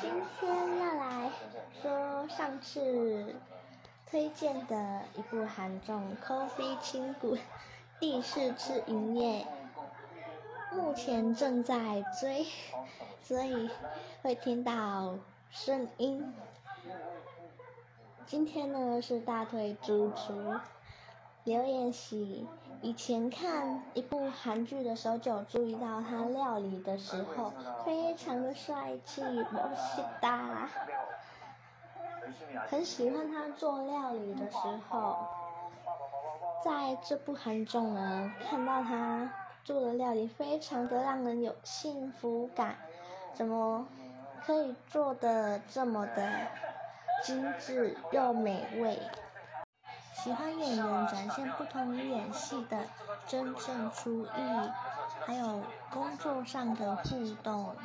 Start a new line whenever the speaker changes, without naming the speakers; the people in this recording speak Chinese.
今天要来说上次推荐的一部韩综《Coffee 轻骨》第四次营业，目前正在追，所以会听到声音。今天呢是大腿主厨刘演熙。以前看一部韩剧的时候，就有注意到他料理的时候非常的帅气，멋있 다。 很喜欢他做料理的时候，在这部韩综呢，看到他做的料理非常的让人有幸福感，怎么可以做的这么的精致又美味？ 喜欢演员展现不同于演戏的真正厨艺，还有工作上的互动。